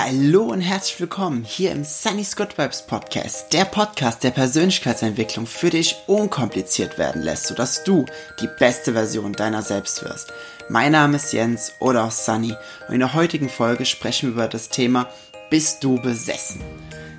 Hallo und herzlich willkommen hier im Sunny Scott Vibes Podcast, der Podcast der Persönlichkeitsentwicklung für dich unkompliziert werden lässt, sodass du die beste Version deiner selbst wirst. Mein Name ist Jens oder auch Sunny und in der heutigen Folge sprechen wir über das Thema Bist du besessen?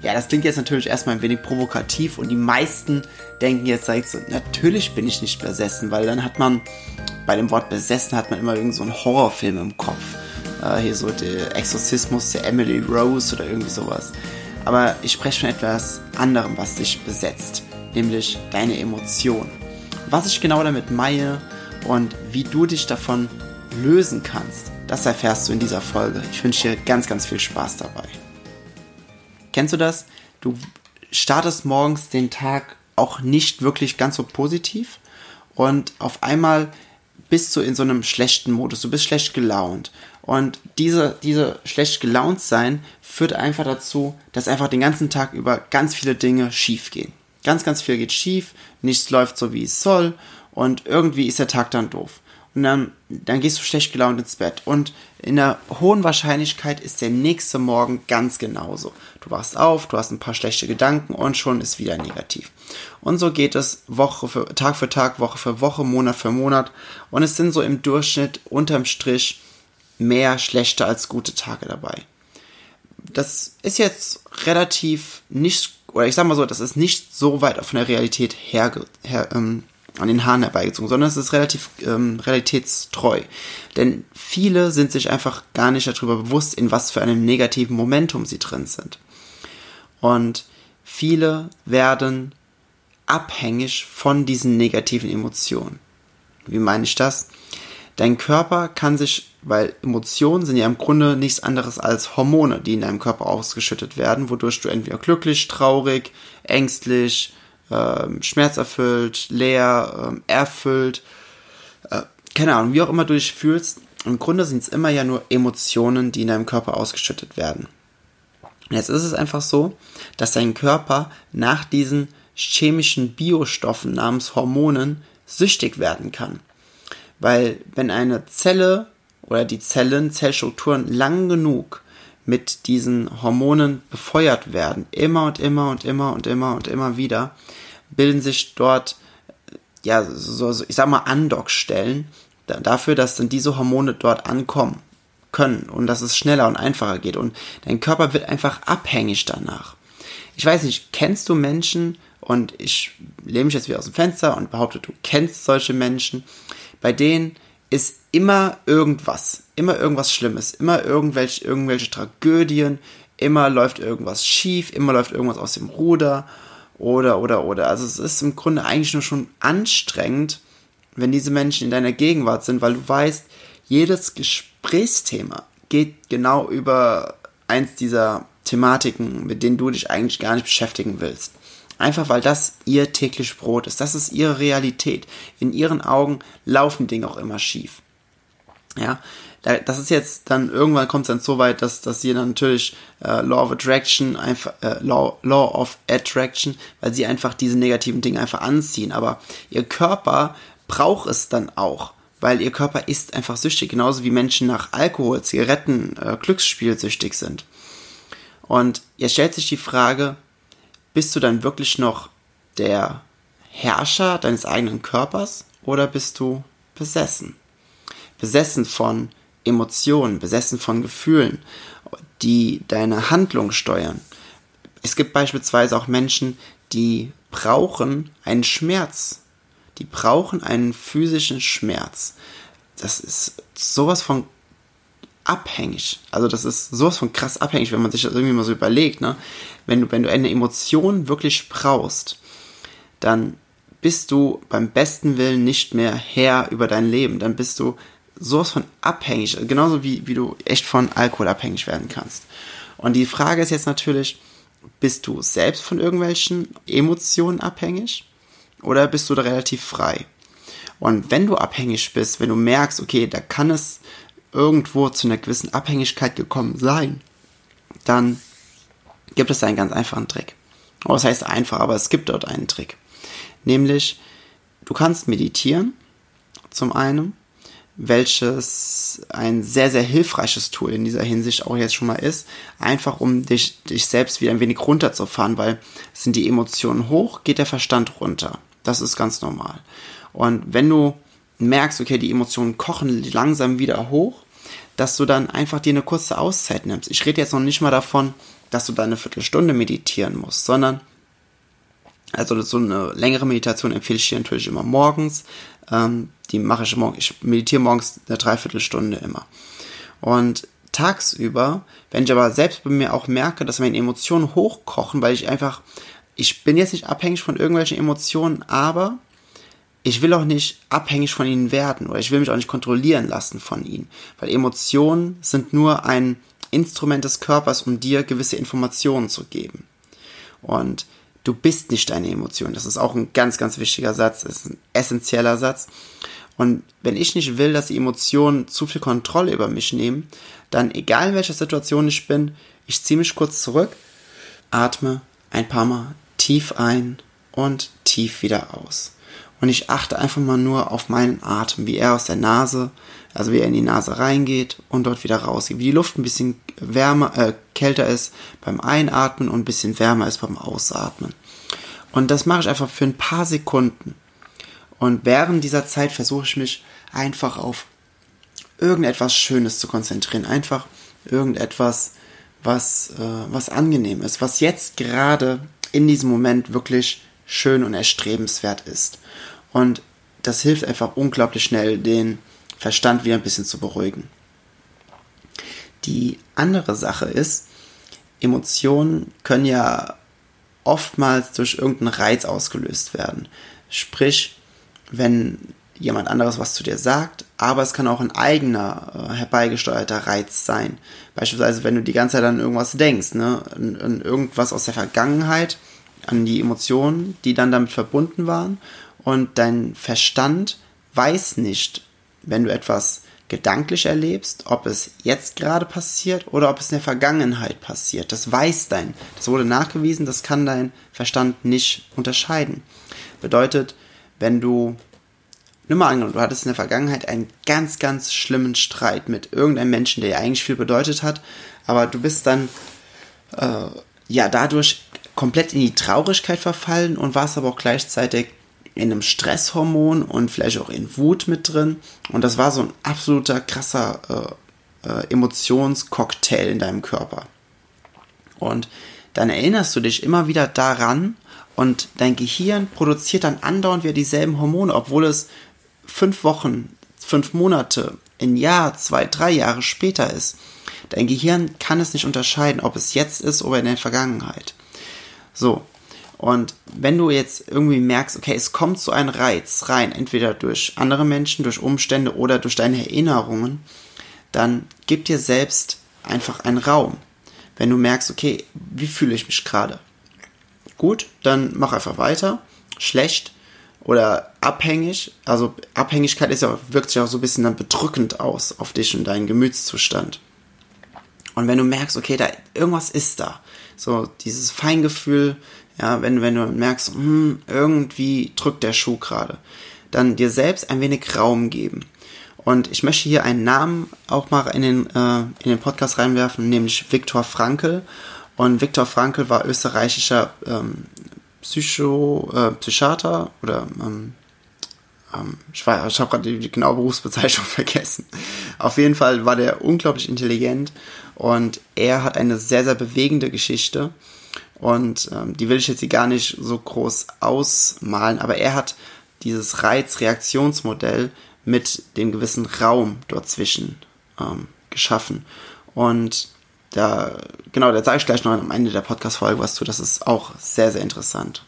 Ja, das klingt jetzt natürlich erstmal ein wenig provokativ und die meisten denken jetzt direkt so, natürlich bin ich nicht besessen, weil dann hat man bei dem Wort besessen hat man immer irgend so einen Horrorfilm im Kopf äh, hier so der Exorzismus der Emily Rose oder irgendwie sowas. Aber ich spreche von etwas anderem, was dich besetzt, nämlich deine Emotionen. Was ich genau damit meine und wie du dich davon lösen kannst, das erfährst du in dieser Folge. Ich wünsche dir ganz, ganz viel Spaß dabei. Kennst du das? Du startest morgens den Tag auch nicht wirklich ganz so positiv und auf einmal bist du in so einem schlechten Modus, du bist schlecht gelaunt und diese, diese schlecht gelaunt sein führt einfach dazu, dass einfach den ganzen Tag über ganz viele Dinge schief gehen. Ganz, ganz viel geht schief, nichts läuft so wie es soll und irgendwie ist der Tag dann doof. Und dann, dann gehst du schlecht gelaunt ins Bett. Und in der hohen Wahrscheinlichkeit ist der nächste Morgen ganz genauso. Du wachst auf, du hast ein paar schlechte Gedanken und schon ist wieder negativ. Und so geht es Woche für Tag für Tag, Woche für Woche, Monat für Monat. Und es sind so im Durchschnitt unterm Strich mehr schlechte als gute Tage dabei. Das ist jetzt relativ nicht, oder ich sag mal so, das ist nicht so weit von der Realität her, her ähm, an den Haaren herbeigezogen, sondern es ist relativ ähm, realitätstreu. Denn viele sind sich einfach gar nicht darüber bewusst, in was für einem negativen Momentum sie drin sind. Und viele werden abhängig von diesen negativen Emotionen. Wie meine ich das? Dein Körper kann sich, weil Emotionen sind ja im Grunde nichts anderes als Hormone, die in deinem Körper ausgeschüttet werden, wodurch du entweder glücklich, traurig, ängstlich, äh, schmerzerfüllt, leer, äh, erfüllt, äh, keine Ahnung, wie auch immer du dich fühlst. Im Grunde sind es immer ja nur Emotionen, die in deinem Körper ausgeschüttet werden. Jetzt ist es einfach so, dass dein Körper nach diesen chemischen Biostoffen namens Hormonen süchtig werden kann. Weil wenn eine Zelle oder die Zellen, Zellstrukturen lang genug mit diesen Hormonen befeuert werden, immer und immer und immer und immer und immer wieder, bilden sich dort, ja, so, so ich sag mal, Andockstellen dafür, dass dann diese Hormone dort ankommen können und dass es schneller und einfacher geht und dein Körper wird einfach abhängig danach. Ich weiß nicht, kennst du Menschen und ich lehne mich jetzt wieder aus dem Fenster und behaupte, du kennst solche Menschen, bei denen ist immer irgendwas, immer irgendwas Schlimmes, immer irgendwelche, irgendwelche Tragödien, immer läuft irgendwas schief, immer läuft irgendwas aus dem Ruder. Oder, oder, oder. Also es ist im Grunde eigentlich nur schon anstrengend, wenn diese Menschen in deiner Gegenwart sind, weil du weißt, jedes Gesprächsthema geht genau über eins dieser Thematiken, mit denen du dich eigentlich gar nicht beschäftigen willst. Einfach weil das ihr täglich Brot ist. Das ist ihre Realität. In ihren Augen laufen Dinge auch immer schief. Ja, das ist jetzt dann, irgendwann kommt es dann so weit, dass, dass sie dann natürlich äh, Law of Attraction, einfach, äh, Law, Law of Attraction, weil sie einfach diese negativen Dinge einfach anziehen. Aber ihr Körper braucht es dann auch, weil ihr Körper ist einfach süchtig, genauso wie Menschen nach Alkohol, Zigaretten, äh, Glücksspiel süchtig sind. Und jetzt stellt sich die Frage, bist du dann wirklich noch der Herrscher deines eigenen Körpers oder bist du besessen? Besessen von Emotionen, besessen von Gefühlen, die deine Handlung steuern. Es gibt beispielsweise auch Menschen, die brauchen einen Schmerz. Die brauchen einen physischen Schmerz. Das ist sowas von abhängig. Also das ist sowas von krass abhängig, wenn man sich das irgendwie mal so überlegt, ne? Wenn du, wenn du eine Emotion wirklich brauchst, dann bist du beim besten Willen nicht mehr Herr über dein Leben. Dann bist du sowas von abhängig, genauso wie, wie du echt von Alkohol abhängig werden kannst. Und die Frage ist jetzt natürlich, bist du selbst von irgendwelchen Emotionen abhängig oder bist du da relativ frei? Und wenn du abhängig bist, wenn du merkst, okay, da kann es irgendwo zu einer gewissen Abhängigkeit gekommen sein, dann gibt es einen ganz einfachen Trick. Oh, das heißt einfach, aber es gibt dort einen Trick. Nämlich, du kannst meditieren, zum einen, welches ein sehr, sehr hilfreiches Tool in dieser Hinsicht auch jetzt schon mal ist, einfach um dich, dich selbst wieder ein wenig runterzufahren, weil sind die Emotionen hoch, geht der Verstand runter. Das ist ganz normal. Und wenn du merkst, okay, die Emotionen kochen langsam wieder hoch, dass du dann einfach dir eine kurze Auszeit nimmst. Ich rede jetzt noch nicht mal davon, dass du da eine Viertelstunde meditieren musst, sondern also so eine längere Meditation empfehle ich dir natürlich immer morgens. Ähm, die mache ich morgens. Ich meditiere morgens eine Dreiviertelstunde immer. Und tagsüber, wenn ich aber selbst bei mir auch merke, dass meine Emotionen hochkochen, weil ich einfach, ich bin jetzt nicht abhängig von irgendwelchen Emotionen, aber ich will auch nicht abhängig von ihnen werden oder ich will mich auch nicht kontrollieren lassen von ihnen, weil Emotionen sind nur ein Instrument des Körpers, um dir gewisse Informationen zu geben. Und du bist nicht deine Emotion. Das ist auch ein ganz, ganz wichtiger Satz, das ist ein essentieller Satz. Und wenn ich nicht will, dass die Emotionen zu viel Kontrolle über mich nehmen, dann egal in welcher Situation ich bin, ich ziehe mich kurz zurück, atme ein paar Mal tief ein und tief wieder aus. Und ich achte einfach mal nur auf meinen Atem, wie er aus der Nase, also wie er in die Nase reingeht und dort wieder rausgeht. Wie die Luft ein bisschen wärmer, äh, kälter ist beim Einatmen und ein bisschen wärmer ist beim Ausatmen. Und das mache ich einfach für ein paar Sekunden. Und während dieser Zeit versuche ich mich einfach auf irgendetwas Schönes zu konzentrieren. Einfach irgendetwas, was, äh, was angenehm ist, was jetzt gerade in diesem Moment wirklich schön und erstrebenswert ist. Und das hilft einfach unglaublich schnell, den Verstand wieder ein bisschen zu beruhigen. Die andere Sache ist, Emotionen können ja oftmals durch irgendeinen Reiz ausgelöst werden. Sprich, wenn jemand anderes was zu dir sagt, aber es kann auch ein eigener äh, herbeigesteuerter Reiz sein. Beispielsweise, wenn du die ganze Zeit an irgendwas denkst, ne, an, an irgendwas aus der Vergangenheit, an die Emotionen, die dann damit verbunden waren und dein Verstand weiß nicht, wenn du etwas gedanklich erlebst, ob es jetzt gerade passiert oder ob es in der Vergangenheit passiert. Das weiß dein, das wurde nachgewiesen, das kann dein Verstand nicht unterscheiden. Bedeutet, wenn du, nimm mal an, du hattest in der Vergangenheit einen ganz, ganz schlimmen Streit mit irgendeinem Menschen, der dir eigentlich viel bedeutet hat, aber du bist dann, äh, ja, dadurch komplett in die Traurigkeit verfallen und warst aber auch gleichzeitig in einem Stresshormon und vielleicht auch in Wut mit drin. Und das war so ein absoluter krasser äh, äh, Emotionscocktail in deinem Körper. Und dann erinnerst du dich immer wieder daran und dein Gehirn produziert dann andauernd wieder dieselben Hormone, obwohl es fünf Wochen, fünf Monate, ein Jahr, zwei, drei Jahre später ist. Dein Gehirn kann es nicht unterscheiden, ob es jetzt ist oder in der Vergangenheit. So, und wenn du jetzt irgendwie merkst, okay, es kommt so ein Reiz rein, entweder durch andere Menschen, durch Umstände oder durch deine Erinnerungen, dann gib dir selbst einfach einen Raum. Wenn du merkst, okay, wie fühle ich mich gerade? Gut, dann mach einfach weiter. Schlecht oder abhängig, also Abhängigkeit ist ja, wirkt sich auch so ein bisschen dann bedrückend aus auf dich und deinen Gemütszustand. Und wenn du merkst, okay, da irgendwas ist da, so dieses Feingefühl, ja, wenn, wenn du merkst, hm, irgendwie drückt der Schuh gerade, dann dir selbst ein wenig Raum geben. Und ich möchte hier einen Namen auch mal in den, äh, in den Podcast reinwerfen, nämlich Viktor Frankl. Und Viktor Frankl war österreichischer ähm, Psycho, äh, Psychiater oder ähm, ähm, ich, ich habe gerade die, die genaue Berufsbezeichnung vergessen. Auf jeden Fall war der unglaublich intelligent und er hat eine sehr, sehr bewegende Geschichte. Und ähm, die will ich jetzt hier gar nicht so groß ausmalen, aber er hat dieses Reiz-Reaktionsmodell mit dem gewissen Raum dazwischen ähm, geschaffen. Und da, genau, da sage ich gleich noch am Ende der Podcast-Folge was zu. Das ist auch sehr, sehr interessant.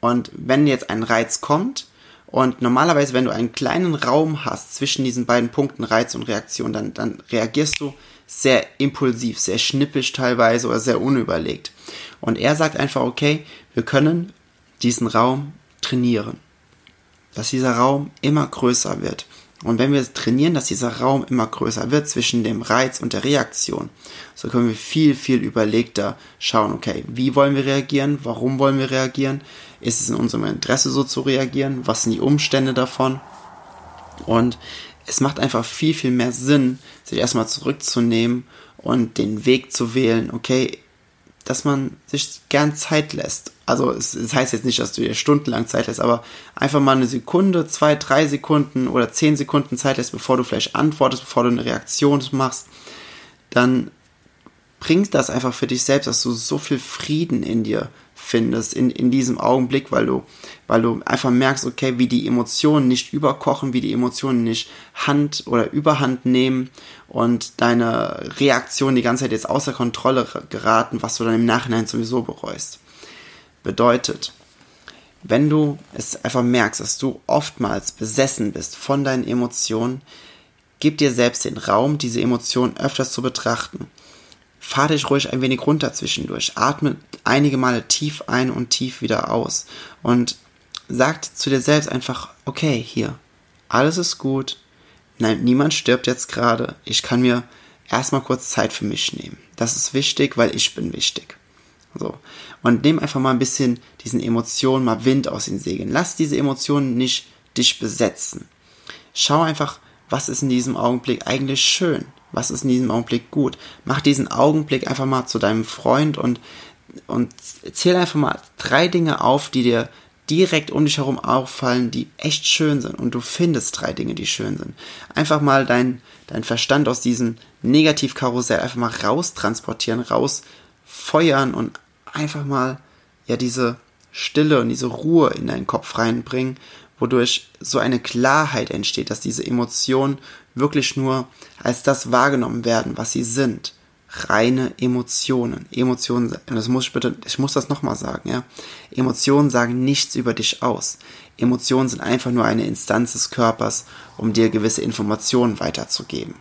Und wenn jetzt ein Reiz kommt, und normalerweise, wenn du einen kleinen Raum hast zwischen diesen beiden Punkten Reiz und Reaktion, dann, dann reagierst du sehr impulsiv, sehr schnippisch teilweise oder sehr unüberlegt. Und er sagt einfach, okay, wir können diesen Raum trainieren. Dass dieser Raum immer größer wird. Und wenn wir trainieren, dass dieser Raum immer größer wird zwischen dem Reiz und der Reaktion, so können wir viel, viel überlegter schauen, okay, wie wollen wir reagieren? Warum wollen wir reagieren? Ist es in unserem Interesse so zu reagieren? Was sind die Umstände davon? Und es macht einfach viel, viel mehr Sinn, sich erstmal zurückzunehmen und den Weg zu wählen, okay, dass man sich gern Zeit lässt. Also es, es, heißt jetzt nicht, dass du dir stundenlang Zeit lässt, aber einfach mal eine Sekunde, zwei, drei Sekunden oder zehn Sekunden Zeit lässt, bevor du vielleicht antwortest, bevor du eine Reaktion machst, dann bringt das einfach für dich selbst, dass du so viel Frieden in dir findest in, in diesem Augenblick, weil du, weil du einfach merkst, okay, wie die Emotionen nicht überkochen, wie die Emotionen nicht Hand oder Überhand nehmen und deine Reaktion die ganze Zeit jetzt außer Kontrolle geraten, was du dann im Nachhinein sowieso bereust. Bedeutet, wenn du es einfach merkst, dass du oftmals besessen bist von deinen Emotionen, gib dir selbst den Raum, diese Emotionen öfters zu betrachten fahr dich ruhig ein wenig runter zwischendurch. Atme einige Male tief ein und tief wieder aus. Und sag zu dir selbst einfach, okay, hier, alles ist gut. Nein, niemand stirbt jetzt gerade. Ich kann mir erstmal kurz Zeit für mich nehmen. Das ist wichtig, weil ich bin wichtig. So. Und nimm einfach mal ein bisschen diesen Emotionen mal Wind aus den Segeln. Lass diese Emotionen nicht dich besetzen. Schau einfach, was ist in diesem Augenblick eigentlich schön was ist in diesem Augenblick gut. Mach diesen Augenblick einfach mal zu deinem Freund und, und zähl einfach mal drei Dinge auf, die dir direkt um dich herum auffallen, die echt schön sind und du findest drei Dinge, die schön sind. Einfach mal dein, dein Verstand aus diesem Negativkarussell einfach mal raus transportieren, raus und einfach mal ja diese Stille und diese Ruhe in deinen Kopf reinbringen, wodurch so eine Klarheit entsteht, dass diese Emotionen wirklich nur als das wahrgenommen werden, was sie sind. Reine Emotionen. Emotionen, das muss ich bitte, ich muss das nochmal sagen, ja. Emotionen sagen nichts über dich aus. Emotionen sind einfach nur eine Instanz des Körpers, um dir gewisse Informationen weiterzugeben.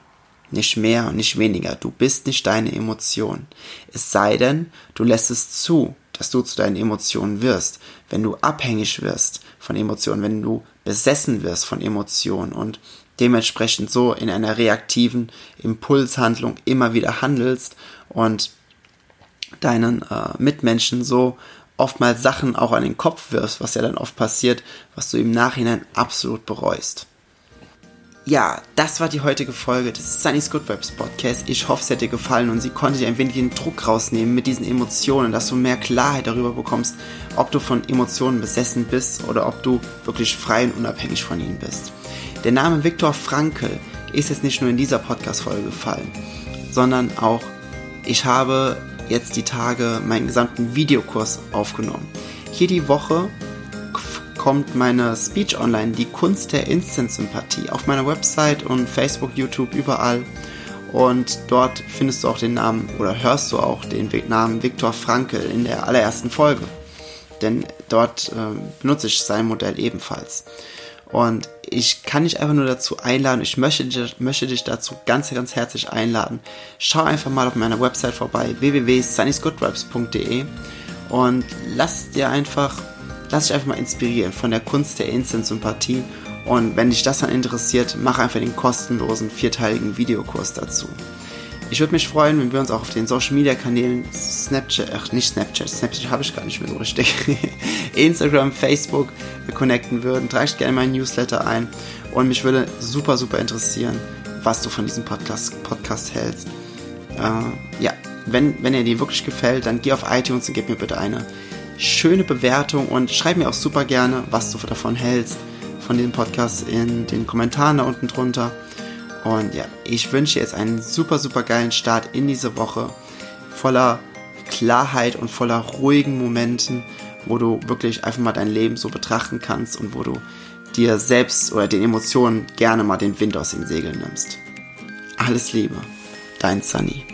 Nicht mehr und nicht weniger. Du bist nicht deine Emotion. Es sei denn, du lässt es zu, dass du zu deinen Emotionen wirst. Wenn du abhängig wirst von Emotionen, wenn du besessen wirst von Emotionen und dementsprechend so in einer reaktiven Impulshandlung immer wieder handelst und deinen äh, Mitmenschen so oftmals Sachen auch an den Kopf wirfst, was ja dann oft passiert, was du im Nachhinein absolut bereust. Ja, das war die heutige Folge des Sunny's Good Vibes Podcast. Ich hoffe, es hat dir gefallen und sie konnte dir ein wenig den Druck rausnehmen mit diesen Emotionen, dass du mehr Klarheit darüber bekommst, ob du von Emotionen besessen bist oder ob du wirklich frei und unabhängig von ihnen bist. Der Name Viktor Frankl ist jetzt nicht nur in dieser Podcast-Folge gefallen, sondern auch, ich habe jetzt die Tage meinen gesamten Videokurs aufgenommen. Hier die Woche kommt meine Speech online, die Kunst der Instant-Sympathie, auf meiner Website und Facebook, YouTube, überall. Und dort findest du auch den Namen oder hörst du auch den Namen Viktor Frankl in der allerersten Folge. Denn dort äh, benutze ich sein Modell ebenfalls. Und ich kann dich einfach nur dazu einladen, ich möchte, möchte dich dazu ganz, ganz herzlich einladen. Schau einfach mal auf meiner Website vorbei, www.sunnysgoodvibes.de und lass dir einfach, lass dich einfach mal inspirieren von der Kunst der Instant-Sympathie. Und wenn dich das dann interessiert, mach einfach den kostenlosen vierteiligen Videokurs dazu. Ich würde mich freuen, wenn wir uns auch auf den Social Media Kanälen Snapchat, ach nicht Snapchat, Snapchat habe ich gar nicht mehr so richtig, Instagram, Facebook connecten würden. Trage gerne meinen Newsletter ein und mich würde super, super interessieren, was du von diesem Podcast, Podcast hältst. Äh, ja, wenn, wenn er dir wirklich gefällt, dann geh auf iTunes und gib mir bitte eine schöne Bewertung und schreib mir auch super gerne, was du davon hältst, von dem Podcast in den Kommentaren da unten drunter. Und ja, ich wünsche jetzt einen super, super geilen Start in diese Woche. Voller Klarheit und voller ruhigen Momenten, wo du wirklich einfach mal dein Leben so betrachten kannst und wo du dir selbst oder den Emotionen gerne mal den Wind aus den Segeln nimmst. Alles Liebe, dein Sunny.